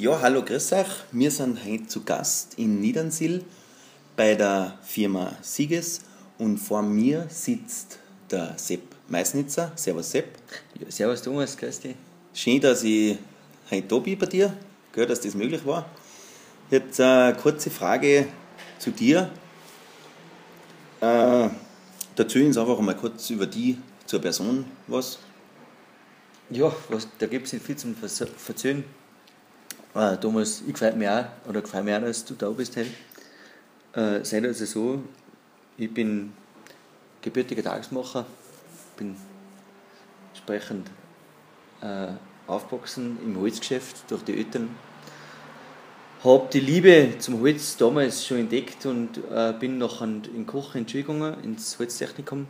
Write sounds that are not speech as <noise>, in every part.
Ja, hallo, grüß euch. Wir sind heute zu Gast in Niedernsill bei der Firma Sieges und vor mir sitzt der Sepp Meisnitzer. Servus Sepp. Ja, servus Thomas, grüß dich. Schön, dass ich heute da bin bei dir, Gell, dass das möglich war. Jetzt eine kurze Frage zu dir. Äh, erzähl uns einfach mal kurz über die zur Person was. Ja, was, da gibt es nicht viel zum Verzögern. Äh, Thomas, ich freue mich auch, oder freue mich auch, dass du da bist heute. Äh, seid also so, ich bin gebürtiger Tagesmacher, bin entsprechend äh, aufgewachsen im Holzgeschäft durch die Eltern. Habe die Liebe zum Holz damals schon entdeckt und äh, bin noch in Koch gegangen, ins Holztechnikum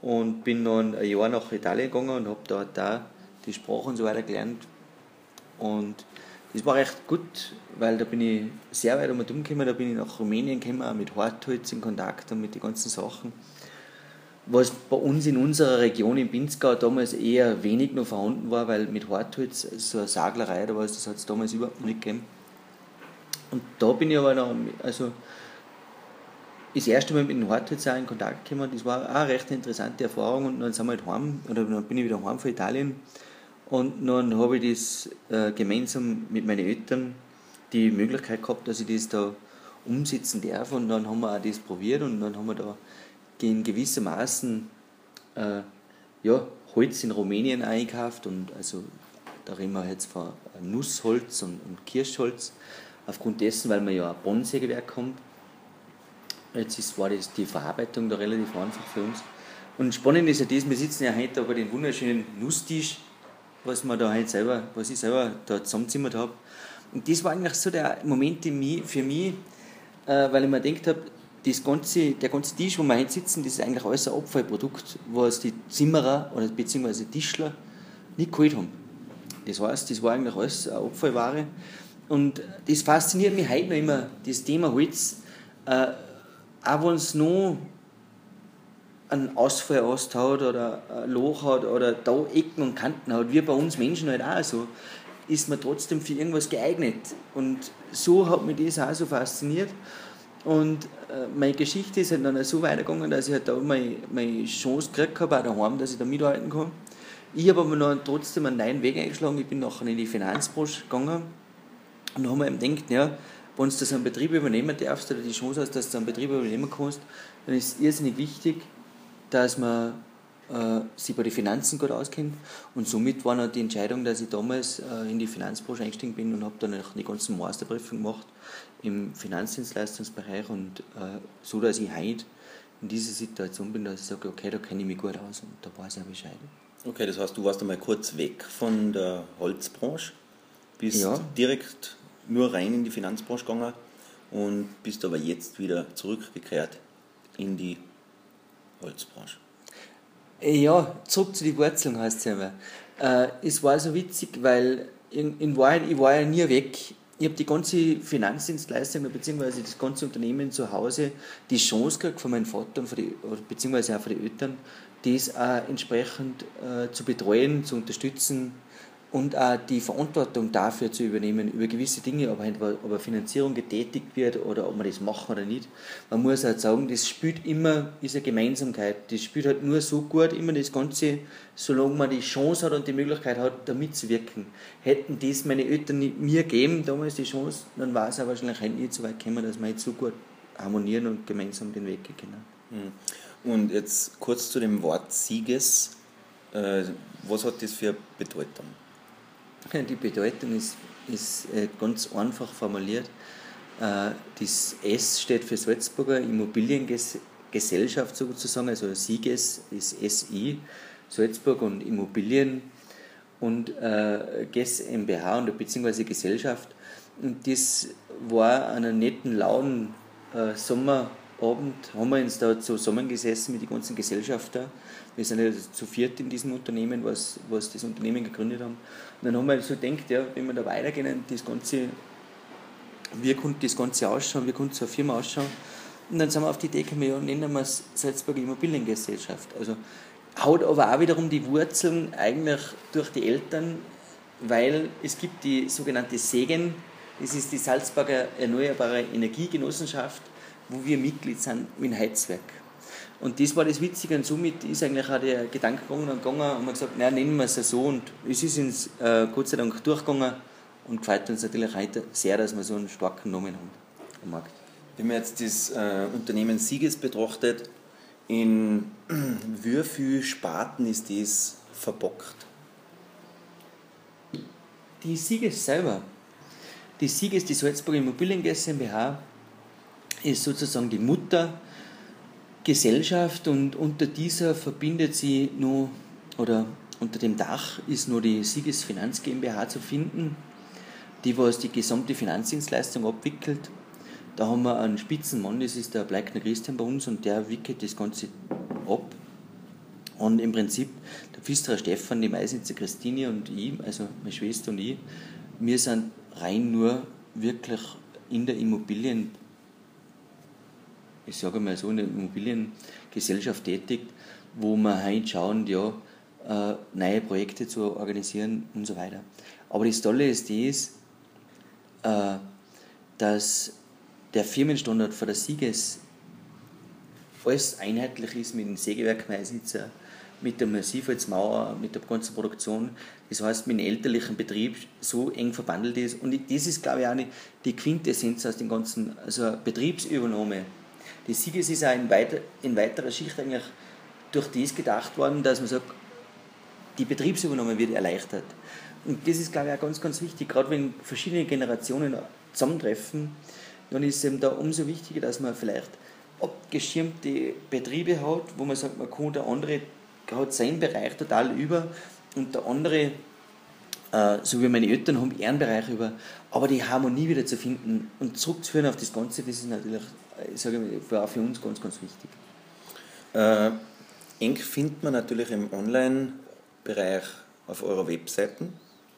und bin dann ein Jahr nach Italien gegangen und habe dort da die Sprache und so weiter gelernt. Und das war recht gut, weil da bin ich sehr weit um gekommen, da bin ich nach Rumänien gekommen, auch mit Hartholz in Kontakt und mit den ganzen Sachen. Was bei uns in unserer Region in Pinzgau damals eher wenig noch vorhanden war, weil mit Hartholz so eine Saglerei, da war das hat es damals überhaupt nicht gegeben. Und da bin ich aber noch, also das erste Mal mit dem Hartholz auch in Kontakt gekommen, das war auch eine recht interessante Erfahrung. Und dann sind wir halt heim, oder dann bin ich wieder heim von Italien und dann habe ich das äh, gemeinsam mit meinen Eltern die Möglichkeit gehabt, dass ich das da umsetzen darf und dann haben wir auch das probiert und dann haben wir da in gewissermaßen äh, ja, Holz in Rumänien eingekauft und also da reden wir jetzt von Nussholz und, und Kirschholz, aufgrund dessen, weil wir ja ein Bodensägewerk haben. Jetzt ist, war das die Verarbeitung da relativ einfach für uns. Und spannend ist ja das, wir sitzen ja heute bei den wunderschönen Nusstisch, was wir da heute selber, was ich selber da zusammenzimmert habe. Und das war eigentlich so der Moment für mich, äh, weil ich mir gedacht habe, ganze, der ganze Tisch, wo wir heute sitzen, das ist eigentlich alles ein Abfallprodukt, was die Zimmerer oder beziehungsweise Tischler nicht geholt haben. Das heißt, das war eigentlich alles eine Abfallware. Und das fasziniert mich heute noch immer, das Thema Holz. Äh, auch wenn es noch einen Ausfall austaut oder ein Loch hat oder da Ecken und Kanten hat, wie bei uns Menschen halt auch so, ist man trotzdem für irgendwas geeignet. Und so hat mich das auch so fasziniert. Und äh, meine Geschichte ist halt dann so weitergegangen, dass ich halt da meine, meine Chance gekriegt habe, auch daheim, dass ich da mitarbeiten kann. Ich habe aber noch trotzdem einen neuen Weg eingeschlagen. Ich bin nachher in die Finanzbranche gegangen und habe mir eben gedacht, ja, wenn du das einen Betrieb übernehmen darfst oder die Chance hast, dass du einen Betrieb übernehmen kannst, dann ist es irrsinnig wichtig, dass man äh, sich bei den Finanzen gut auskennt. Und somit war noch die Entscheidung, dass ich damals äh, in die Finanzbranche eingestiegen bin und habe dann auch die ganzen Masterprüfungen gemacht im Finanzdienstleistungsbereich und äh, so, dass ich heute in dieser Situation bin, dass ich sage, okay, da kenne ich mich gut aus und da weiß ich auch Bescheid. Okay, das heißt, du warst einmal kurz weg von der Holzbranche, bist ja. direkt nur rein in die Finanzbranche gegangen und bist aber jetzt wieder zurückgekehrt in die Holzbranche. Ja, zurück zu den Wurzeln heißt es ja immer. Äh, es war so witzig, weil in, in Wahrheit, ich war ja nie weg. Ich habe die ganze Finanzdienstleistung bzw. das ganze Unternehmen zu Hause die Chance gekriegt von meinem Vater und beziehungsweise auch von den Eltern, das auch entsprechend äh, zu betreuen, zu unterstützen, und auch die Verantwortung dafür zu übernehmen, über gewisse Dinge, ob, ob eine Finanzierung getätigt wird oder ob man das machen oder nicht. Man muss halt sagen, das spielt immer diese Gemeinsamkeit. Das spielt halt nur so gut immer das Ganze, solange man die Chance hat und die Möglichkeit hat, da mitzuwirken. Hätten das meine Eltern mir gegeben, damals die Chance, dann war es auch wahrscheinlich halt nicht so weit gekommen, dass wir jetzt so gut harmonieren und gemeinsam den Weg gehen können. Hm. Und jetzt kurz zu dem Wort Sieges. Äh, was hat das für Bedeutung? <laughs> Die Bedeutung ist, ist äh, ganz einfach formuliert. Äh, das S steht für Salzburger Immobiliengesellschaft sozusagen, also Sieges ist SI, Salzburg und Immobilien und äh, GES MBH und beziehungsweise Gesellschaft. Und das war an einem netten, lauen äh, Sommerabend, haben wir uns da zusammengesessen mit den ganzen Gesellschafter wir sind ja zu viert in diesem Unternehmen, was, was das Unternehmen gegründet haben. Und dann haben wir so gedacht, ja, wenn wir da weitergehen, das Ganze, wie könnte das Ganze ausschauen, wie könnte so eine Firma ausschauen. Und dann sind wir auf die Idee gekommen, ja, nennen wir es Salzburger Immobiliengesellschaft. Also haut aber auch wiederum die Wurzeln eigentlich durch die Eltern weil es gibt die sogenannte SEGEN, das ist die Salzburger Erneuerbare Energiegenossenschaft, wo wir Mitglied sind in Heizwerk. Und das war das Witzige und somit ist eigentlich auch der Gedanke gegangen und gegangen und man gesagt, naja, nennen wir es so und es ist uns äh, Gott sei Dank durchgegangen und gefällt uns natürlich heute sehr, dass wir so einen starken Namen haben am Markt. Wenn man jetzt das äh, Unternehmen Sieges betrachtet, in <clears throat> wie vielen Sparten ist das verbockt? Die Sieges selber, die Sieges, die Salzburger Immobilien GmbH, ist sozusagen die Mutter Gesellschaft und unter dieser verbindet sie nur, oder unter dem Dach ist nur die Sieges Finanz GmbH zu finden, die was die gesamte Finanzdienstleistung abwickelt. Da haben wir einen Spitzenmann, das ist der Bleikner Christian bei uns und der wickelt das Ganze ab. Und im Prinzip der Pfisterer Stefan, die Meisnitzer Christine und ich, also meine Schwester und ich, wir sind rein nur wirklich in der Immobilien ich sage mal so, in der Immobiliengesellschaft tätig, wo wir heute schauen, ja, äh, neue Projekte zu organisieren und so weiter. Aber das Tolle ist das, äh, dass der Firmenstandard für das Sieges alles einheitlich ist mit dem Sägewerk Meisitzer, mit der Massivholzmauer, mit der ganzen Produktion. Das heißt, mit dem elterlichen Betrieb so eng verbandelt ist. Und das ist, glaube ich, auch die Quintessenz aus dem ganzen, also Betriebsübernahme die Sieges ist auch in, weiter, in weiterer Schicht eigentlich durch das gedacht worden, dass man sagt, die Betriebsübernahme wird erleichtert. Und das ist, glaube ich, auch ganz, ganz wichtig, gerade wenn verschiedene Generationen zusammentreffen, dann ist es eben da umso wichtiger, dass man vielleicht abgeschirmte Betriebe hat, wo man sagt, man kann der andere hat seinen Bereich total über und der andere, äh, so wie meine Eltern haben, ihren Bereich über, aber die Harmonie wieder zu finden und zurückzuführen auf das Ganze, das ist natürlich ich sage, war für uns ganz, ganz wichtig. Äh, eng findet man natürlich im Online-Bereich auf eurer Webseiten.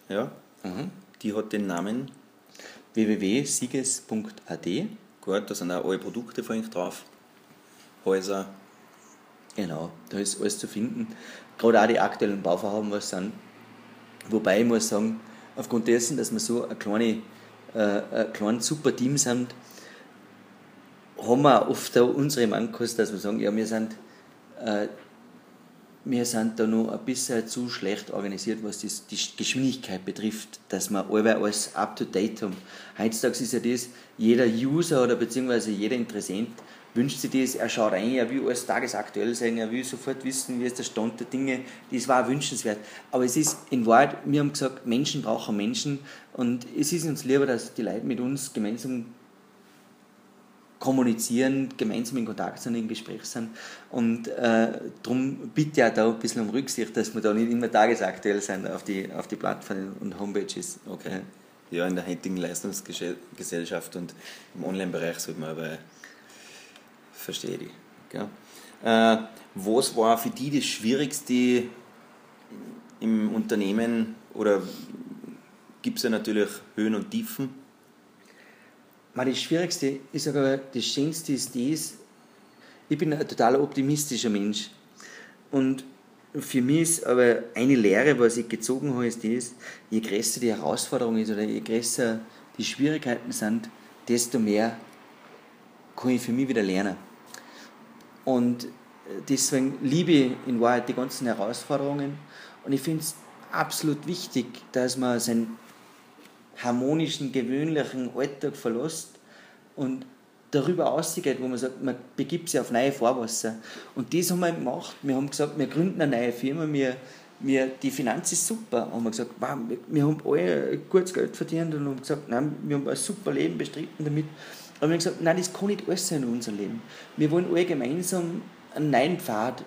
Ja? Mhm. Die hat den Namen www.sieges.at. Gut, da sind auch alle Produkte von euch drauf. Häuser. Genau, da ist alles zu finden. Gerade auch die aktuellen Bauvorhaben, was sind. Wobei ich muss sagen, aufgrund dessen, dass wir so ein, kleine, äh, ein kleines super Team sind, haben wir oft auch unsere Mankos, dass wir sagen, ja, wir sind, äh, wir sind da noch ein bisschen zu schlecht organisiert, was das, die Geschwindigkeit betrifft, dass wir alle alles up to date haben. Heutzutage ist ja das, jeder User oder beziehungsweise jeder Interessent wünscht sich das, er schaut rein, er will alles tagesaktuell sein, er will sofort wissen, wie ist der Stand der Dinge. Das war wünschenswert. Aber es ist in Wahrheit, wir haben gesagt, Menschen brauchen Menschen und es ist uns lieber, dass die Leute mit uns gemeinsam kommunizieren, gemeinsam in Kontakt sind, im Gespräch sind. Und äh, darum bitte auch da ein bisschen um Rücksicht, dass wir da nicht immer tagesaktuell sind auf die, auf die Plattformen und Homepages. Okay. Ja, in der heutigen Leistungsgesellschaft und im Online-Bereich sollte man aber verstehe ich. Gell? Äh, was war für die das Schwierigste im Unternehmen oder gibt es ja natürlich Höhen und Tiefen? das Schwierigste ist aber, das Schönste ist das, ich bin ein total optimistischer Mensch. Und für mich ist aber eine Lehre, was ich gezogen habe, ist das, je größer die Herausforderung ist oder je größer die Schwierigkeiten sind, desto mehr kann ich für mich wieder lernen. Und deswegen liebe ich in Wahrheit die ganzen Herausforderungen. Und ich finde es absolut wichtig, dass man sein harmonischen, gewöhnlichen Alltag verlässt und darüber ausgeht, wo man sagt, man begibt sich auf neue Fahrwasser. Und das haben wir gemacht. Wir haben gesagt, wir gründen eine neue Firma, wir, wir, die Finanz ist super. Und wir haben gesagt, wow, wir, wir haben alle gutes Geld verdient und haben gesagt, nein, wir haben ein super Leben bestritten damit. Aber wir haben gesagt, nein, das kann nicht alles sein in unserem Leben. Wir wollen alle gemeinsam einen neuen Pfad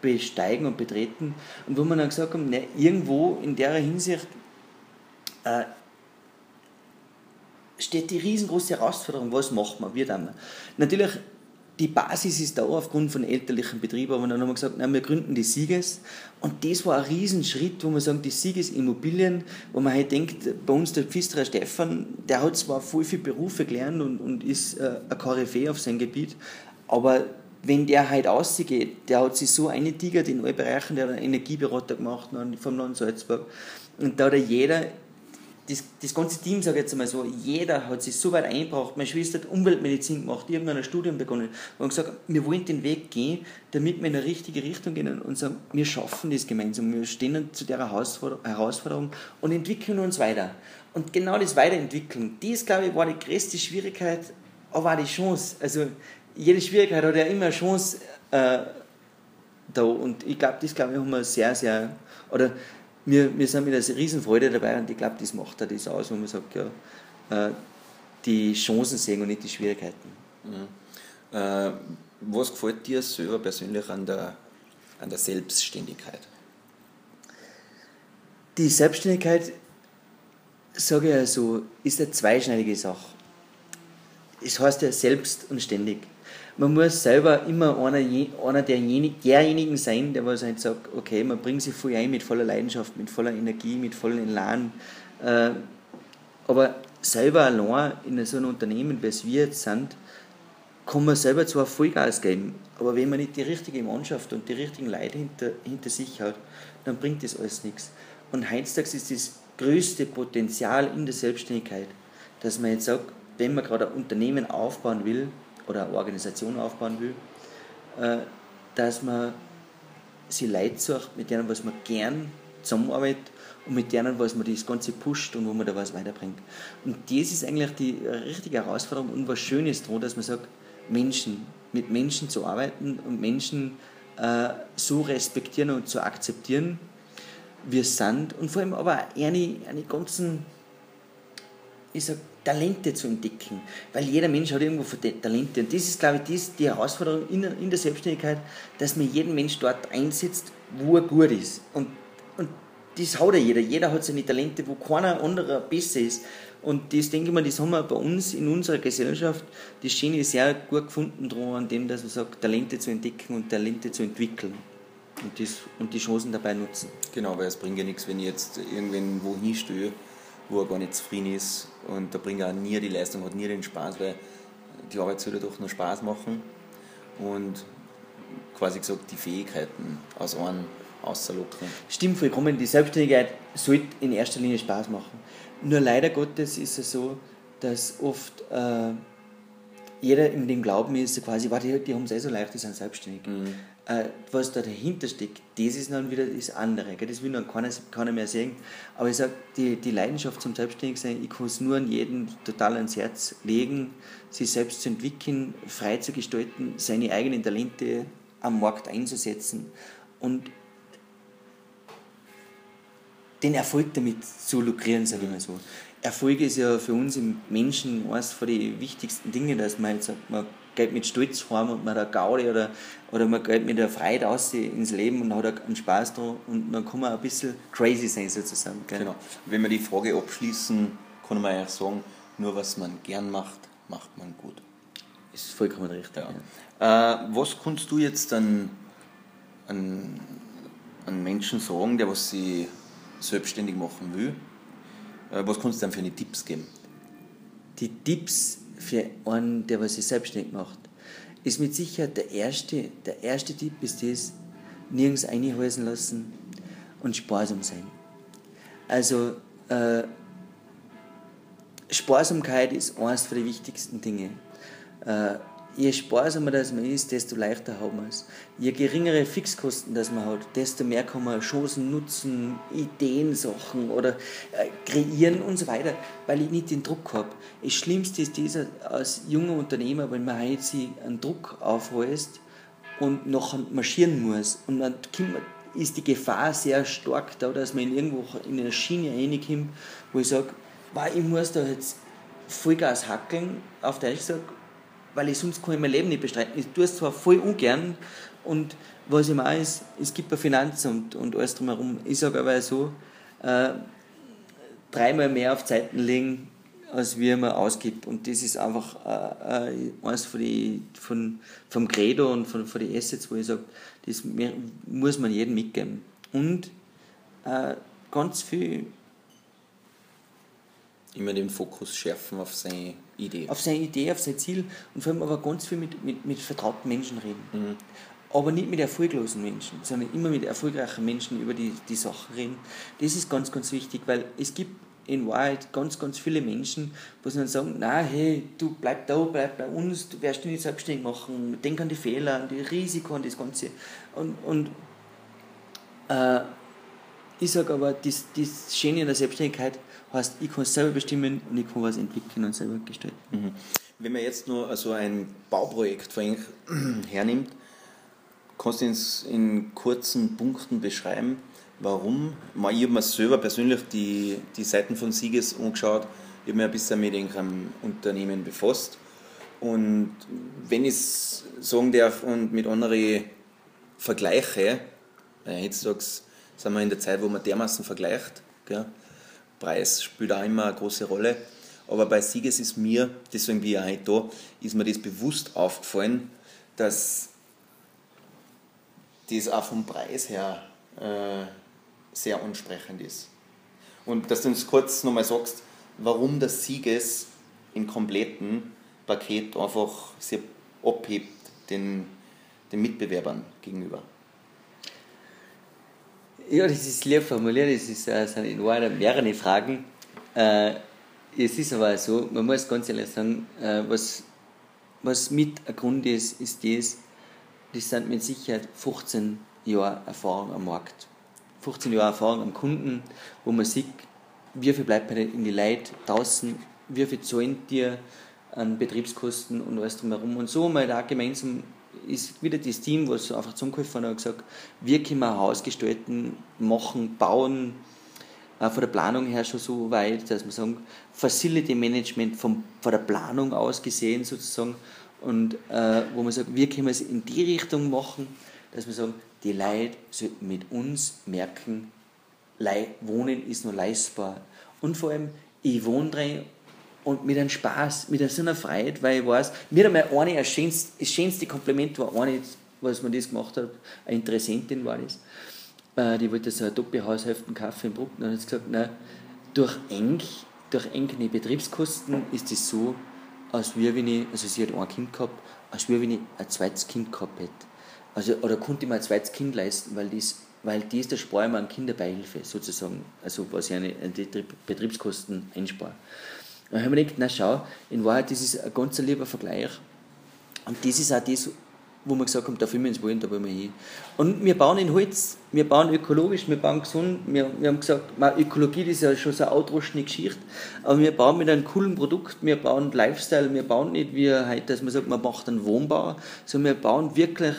besteigen und betreten. Und wo wir dann gesagt haben, ne, irgendwo in der Hinsicht äh, steht die riesengroße Herausforderung, was macht man, wie dann? Natürlich, die Basis ist da aufgrund von elterlichen Betrieben, aber dann haben wir gesagt, nein, wir gründen die Sieges. Und das war ein Riesenschritt, wo man sagen, die Sieges Immobilien, wo man halt denkt, bei uns der Pfisterer Stefan, der hat zwar voll viele Berufe gelernt und, und ist äh, ein Koryphäe auf seinem Gebiet, aber wenn der halt ausgeht, der hat sich so eingetigert in allen Bereichen, der hat einen Energieberater gemacht vom Land Salzburg, Und da hat jeder, das, das ganze Team, sage ich jetzt einmal so, jeder hat sich so weit eingebracht. Meine Schwester hat Umweltmedizin gemacht, irgendein Studium begonnen und gesagt, wir wollen den Weg gehen, damit wir in eine richtige Richtung gehen und sagen, wir schaffen das gemeinsam, wir stehen zu der Herausforderung und entwickeln uns weiter. Und genau das Weiterentwickeln, das, glaube ich, war die größte Schwierigkeit, aber auch die Chance. Also jede Schwierigkeit hat ja immer eine Chance äh, da und ich glaube, das glaube ich haben wir sehr, sehr, oder wir, wir sind mit einer Riesenfreude dabei und ich glaube, das macht da das aus, wo man sagt, ja, äh, die Chancen sehen und nicht die Schwierigkeiten. Mhm. Äh, was gefällt dir selber persönlich an der, an der Selbstständigkeit? Die Selbstständigkeit, sage ich ja so, ist eine zweischneidige Sache. Es heißt ja selbst und ständig man muss selber immer einer, einer derjenigen, derjenigen sein, der was halt sagt, okay, man bringt sich voll ein mit voller Leidenschaft, mit voller Energie, mit vollem Elan. Äh, aber selber allein in so einem Unternehmen, wie es wir jetzt sind, kann man selber zwar Vollgas geben, aber wenn man nicht die richtige Mannschaft und die richtigen Leute hinter, hinter sich hat, dann bringt das alles nichts. Und heutzutage ist das größte Potenzial in der Selbstständigkeit, dass man jetzt sagt, wenn man gerade ein Unternehmen aufbauen will, oder eine Organisation aufbauen will, äh, dass man sie Leute sucht, mit denen was man gern zusammenarbeitet und mit denen was man das Ganze pusht und wo man da was weiterbringt. Und das ist eigentlich die richtige Herausforderung und was Schönes daran, dass man sagt, Menschen, mit Menschen zu arbeiten und Menschen äh, so respektieren und zu akzeptieren, wie es sind und vor allem aber eine, eine ganzen, ich sag, Talente zu entdecken. Weil jeder Mensch hat irgendwo Talente. Und das ist, glaube ich, das, die Herausforderung in, in der Selbstständigkeit, dass man jeden Mensch dort einsetzt, wo er gut ist. Und, und das hat ja jeder. Jeder hat seine Talente, wo keiner anderer besser ist. Und das, denke ich mal, das haben wir bei uns in unserer Gesellschaft, das Schöne sehr gut gefunden dran, an dem, dass man sagt, Talente zu entdecken und Talente zu entwickeln. Und, das, und die Chancen dabei nutzen. Genau, weil es bringt ja nichts, wenn ich jetzt irgendwann wohin stehe wo er gar nicht zufrieden ist und da bringt er auch nie die Leistung, hat nie den Spaß, weil die Arbeit soll ja doch nur Spaß machen und quasi gesagt die Fähigkeiten aus einem auszulocken. Stimmt vollkommen, die Selbstständigkeit sollte in erster Linie Spaß machen. Nur leider Gottes ist es so, dass oft äh, jeder in dem Glauben ist, quasi, die, die haben es eh so leicht, die sind selbstständig. Mhm äh, was da dahinter steckt, das ist dann wieder das andere. Gell? Das will dann keiner, keiner mehr sehen. Aber ich sage, die, die Leidenschaft zum Selbstständigsein, ich kann es nur an jeden total ans Herz legen, sich selbst zu entwickeln, frei zu gestalten, seine eigenen Talente am Markt einzusetzen und den Erfolg damit zu lukrieren, sage ich mal so. Erfolg ist ja für uns im Menschen eines von den wichtigsten Dinge, dass man jetzt sagt, man geht mit Stolz heim und man hat Gaudi oder, oder man geht mit der Freude aus ins Leben und hat einen Spaß da und dann kann man ein bisschen crazy sein sozusagen. Gell? Genau. Wenn wir die Frage abschließen, kann man eigentlich sagen, nur was man gern macht, macht man gut. Ist vollkommen richtig. Ja. Äh, was kannst du jetzt an, an, an Menschen sagen, der was sie selbstständig machen will? Äh, was kannst du dann für eine Tipps geben? Die Tipps für einen, der was sich selbstständig macht, ist mit Sicherheit der erste, der erste Tipp ist das, nirgends einhalsen lassen und sparsam sein. Also äh, Sparsamkeit ist eines der wichtigsten Dinge. Äh, je sparsamer das man ist, desto leichter hat man es. Je geringere Fixkosten das man hat, desto mehr kann man Chancen nutzen, Ideen, Sachen oder äh, kreieren und so weiter, weil ich nicht den Druck habe. Das Schlimmste ist dieser als junger Unternehmer, wenn man halt sich einen Druck aufweist und nachher marschieren muss. Und dann ist die Gefahr sehr stark da, dass man irgendwo in eine Schiene reinkommt, wo ich sage, ich muss da jetzt Vollgas hackeln, auf der ich sage, weil ich sonst kann ich mein Leben nicht bestreiten. Ich tue es zwar voll ungern und was ich mache ist, es gibt ein Finanzamt und alles drumherum. Ich sage aber so, äh, dreimal mehr auf Zeiten legen, als wie man ausgibt. Und das ist einfach äh, äh, eines von die, von, vom Credo und von, von den Assets, wo ich sage, das muss man jedem mitgeben. Und äh, ganz viel immer den Fokus schärfen auf seine Idee. Auf seine Idee, auf sein Ziel und vor allem aber ganz viel mit, mit, mit vertrauten Menschen reden. Mhm. aber nicht mit erfolglosen Menschen, sondern immer mit erfolgreichen Menschen über die, die Sachen reden. Das ist ganz, ganz wichtig, weil es gibt in Wahrheit ganz, ganz viele Menschen, wo sie dann sagen, na hey, du bleib da, bleib bei uns, du wirst dich nicht selbstständig machen, denk an die Fehler, an die Risiken, an das Ganze. Und, und äh, ich sage aber, das, das Schöne in der Selbstständigkeit heißt, ich kann es selber bestimmen und ich kann was entwickeln und selber gestalten. Mhm. Wenn man jetzt nur also ein Bauprojekt von <clears throat> hernimmt, kannst du es in kurzen Punkten beschreiben, warum? Ich habe mir selber persönlich die, die Seiten von Sieges angeschaut, ich habe mich ein bisschen mit einem Unternehmen befasst. Und wenn ich es sagen darf und mit anderen vergleiche, weil heutzutage sind wir in der Zeit, wo man dermaßen vergleicht, gell? Preis spielt auch immer eine große Rolle. Aber bei Sieges ist mir, deswegen bin ich auch heute da, ist mir das bewusst aufgefallen, dass das auch vom Preis her äh, sehr ansprechend ist. Und dass du uns kurz nochmal sagst, warum das Sieges im kompletten Paket einfach sehr abhebt den, den Mitbewerbern gegenüber. Ja, das ist leer formuliert, das ist, äh, sind in Wahrheit mehrere Fragen. Äh, es ist aber so, man muss ganz ehrlich sagen, äh, was, was mit ein Grund ist, ist das, das sind mit Sicherheit 15 Jahre Erfahrung am Markt. 15 Jahre Erfahrung am Kunden, wo man sieht, wie viel bleibt man in die Leute draußen, wie viel zahlen dir an Betriebskosten und alles drumherum. Und so mal da gemeinsam ist wieder das Team, was einfach zusammengeholfen hat und gesagt, wie können wir ein Haus gestalten, machen, bauen, äh, von der Planung her schon so weit, dass wir sagen, Facility Management vom, von der Planung aus gesehen sozusagen und äh, wo man sagt, wie können wir es in die Richtung machen, dass wir sagen, die Leute sollten mit uns merken, Wohnen ist nur leistbar. Und vor allem, ich wohne drin und mit einem Spaß, mit so einer Freude, weil ich weiß, mir einmal eine, das schönste, schönste Kompliment war eine, was man das gemacht hat, eine Interessentin war das, äh, die wollte so eine Doppelhaushälfte Kaffee in Bruckner und hat gesagt, nein, durch eng, durch enge Betriebskosten ist es so, als wie wenn ich, also sie hat ein Kind gehabt, als wie wenn ich ein zweites Kind gehabt hätte. Also, oder konnte ich mir ein zweites Kind leisten, weil das, weil das der Spar immer an Kinderbeihilfe sozusagen, also was ich an die Betriebskosten einspare. Und dann habe ich mir gedacht, na schau, in Wahrheit, das ist ein ganz lieber Vergleich. Und das ist auch das, wo wir gesagt haben, da fühlen wir uns wohl, da wollen wir hin. Und wir bauen in Holz, wir bauen ökologisch, wir bauen gesund. Wir, wir haben gesagt, man, Ökologie das ist ja schon so eine outruschende Geschichte, aber wir bauen mit einem coolen Produkt, wir bauen Lifestyle, wir bauen nicht wie heute, dass man sagt, man macht einen Wohnbau, sondern wir bauen wirklich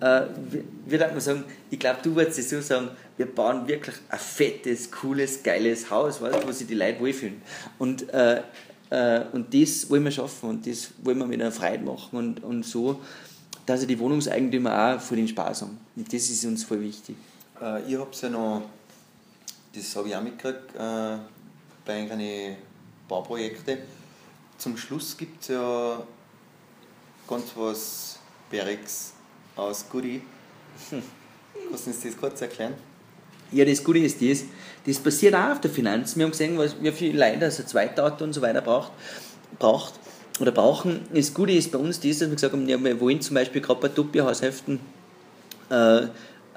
äh, wie, wie darf man sagen, ich glaube, du würdest es so sagen, wir bauen wirklich ein fettes, cooles, geiles Haus, weißt, wo sich die Leute wohlfühlen. Und, äh, äh, und das wollen wir schaffen und das wollen wir mit einer Freude machen und, und so, dass die Wohnungseigentümer auch für den Spaß haben. Und das ist uns voll wichtig. Äh, ich habe ja noch, das habe ich auch mitgekriegt, äh, bei einigen Bauprojekten. Zum Schluss gibt es ja ganz was Berex aus Goodie. <laughs> Kannst du uns das kurz erklären? Ja, das Gute ist das, das passiert auch auf der Finanz. Wir haben gesehen, wie viele Leute also zweite Auto und so weiter braucht, braucht oder brauchen. Das Gute ist bei uns das, dass wir gesagt haben, ja, wir wollen zum Beispiel gerade bei Topi-Haushälften äh,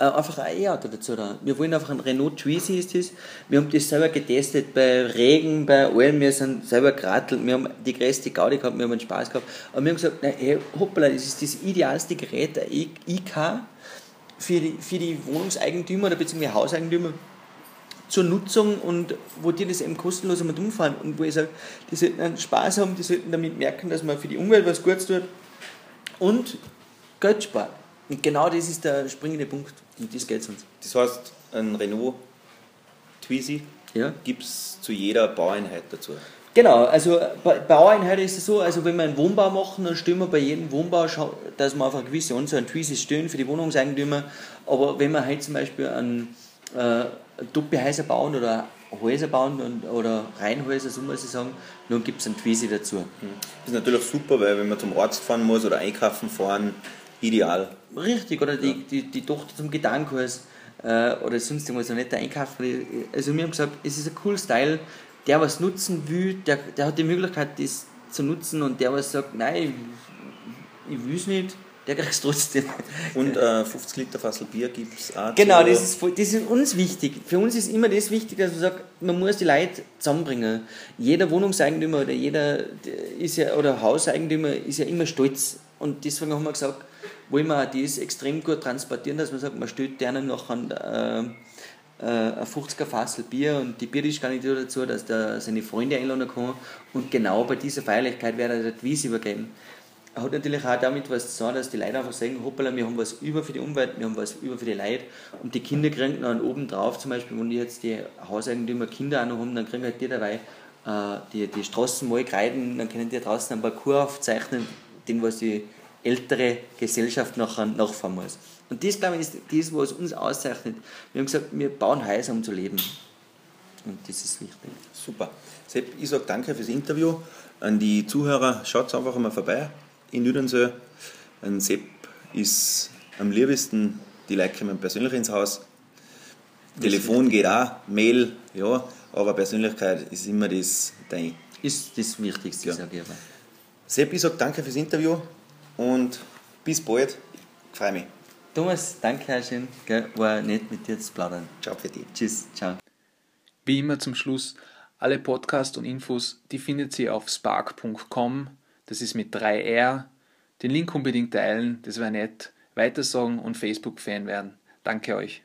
äh, einfach ein E-Auto dazu da. Wir wollen einfach ein Renault Twizy ist das. Wir haben das selber getestet bei Regen, bei allem. Wir sind selber geradelt. Wir haben die größte Gaudi gehabt, wir haben einen Spaß gehabt. Aber wir haben gesagt, nein, hey, hoppala, das ist das idealste Gerät, der IK, für die, für die Wohnungseigentümer oder beziehungsweise Hauseigentümer zur Nutzung und wo die das eben kostenlos einmal umfahren und wo ich sage, die sollten einen Spaß haben, die sollten damit merken, dass man für die Umwelt was Gutes tut und Geld spart. Und genau das ist der springende Punkt. Und das geht uns. Das heißt, ein Renault Twizy ja. gibt es zu jeder Baueinheit dazu. Genau, also bei Baueinheit ist es so, also wenn wir einen Wohnbau machen, dann stellen wir bei jedem Wohnbau, dass wir auf eine gewisse Anzahl an Twizy stellen für die Wohnungseigentümer. Aber wenn wir halt zum Beispiel einen äh, Doppelhäuser bauen oder Häuser bauen und, oder Reihenhäuser, so muss ich sagen, dann gibt es einen Twizy dazu. Das ist natürlich super, weil wenn man zum Arzt fahren muss oder einkaufen fahren, ideal. Richtig, oder die, ja. die, die Tochter zum Gedankenkurs äh, oder sonst irgendwas, so nicht einkaufen. Also wir haben gesagt, es ist ein cool Style, der was nutzen will, der, der hat die Möglichkeit, das zu nutzen und der was sagt, nein, ich, ich will es nicht, der kriegt es trotzdem. Und äh, 50 Liter Fassel Bier gibt es auch. Genau, das ist, das ist uns wichtig. Für uns ist immer das wichtig, dass man sagt, man muss die Leute zusammenbringen. Jeder Wohnungseigentümer oder jeder ist ja, oder Hauseigentümer ist ja immer stolz. Und deswegen haben wir gesagt, wollen wir das extrem gut transportieren, dass man sagt, man stellt denen noch an, äh, äh, ein 50er Fassel Bier und die Biertischgarnitur dazu, dass der seine Freunde einladen kann. Und genau bei dieser Feierlichkeit wird er die Wiese übergeben. Hat natürlich auch damit was zu tun, dass die Leute einfach sagen, hoppala, wir haben was über für die Umwelt, wir haben was über für die Leute und die Kinder kriegen dann oben drauf, zum Beispiel, wenn die jetzt die Hauseigentümer Kinder auch noch haben, dann kriegen halt die dabei äh, die, die Straßen mal kreiden, dann können die draußen einen Parcours aufzeichnen, den was die ältere Gesellschaft nachher nachfahren muss. Und das, glaube ich, ist das, was uns auszeichnet. Wir haben gesagt, wir bauen Häuser, um zu leben. Und das ist wichtig. Super. Sepp, ich sage danke fürs Interview. An die Zuhörer, schaut einfach mal vorbei in Nüdensee. Ein Sepp ist am liebsten, die Leute kommen persönlich ins Haus. Telefon geht auch, Mail, ja, aber Persönlichkeit ist immer das Dein. Ist das Wichtigste, ja. sage ich aber. Sepp, ich sage danke fürs Interview und bis bald. Ich freue mich. Thomas, danke, Herr Schön. War nett mit dir zu plaudern. Ciao für dich. Tschüss, ciao. Wie immer zum Schluss, alle Podcasts und Infos, die findet ihr auf spark.com. Das ist mit 3R. Den Link unbedingt teilen, das wäre nett. Weitersagen und Facebook-Fan werden. Danke euch.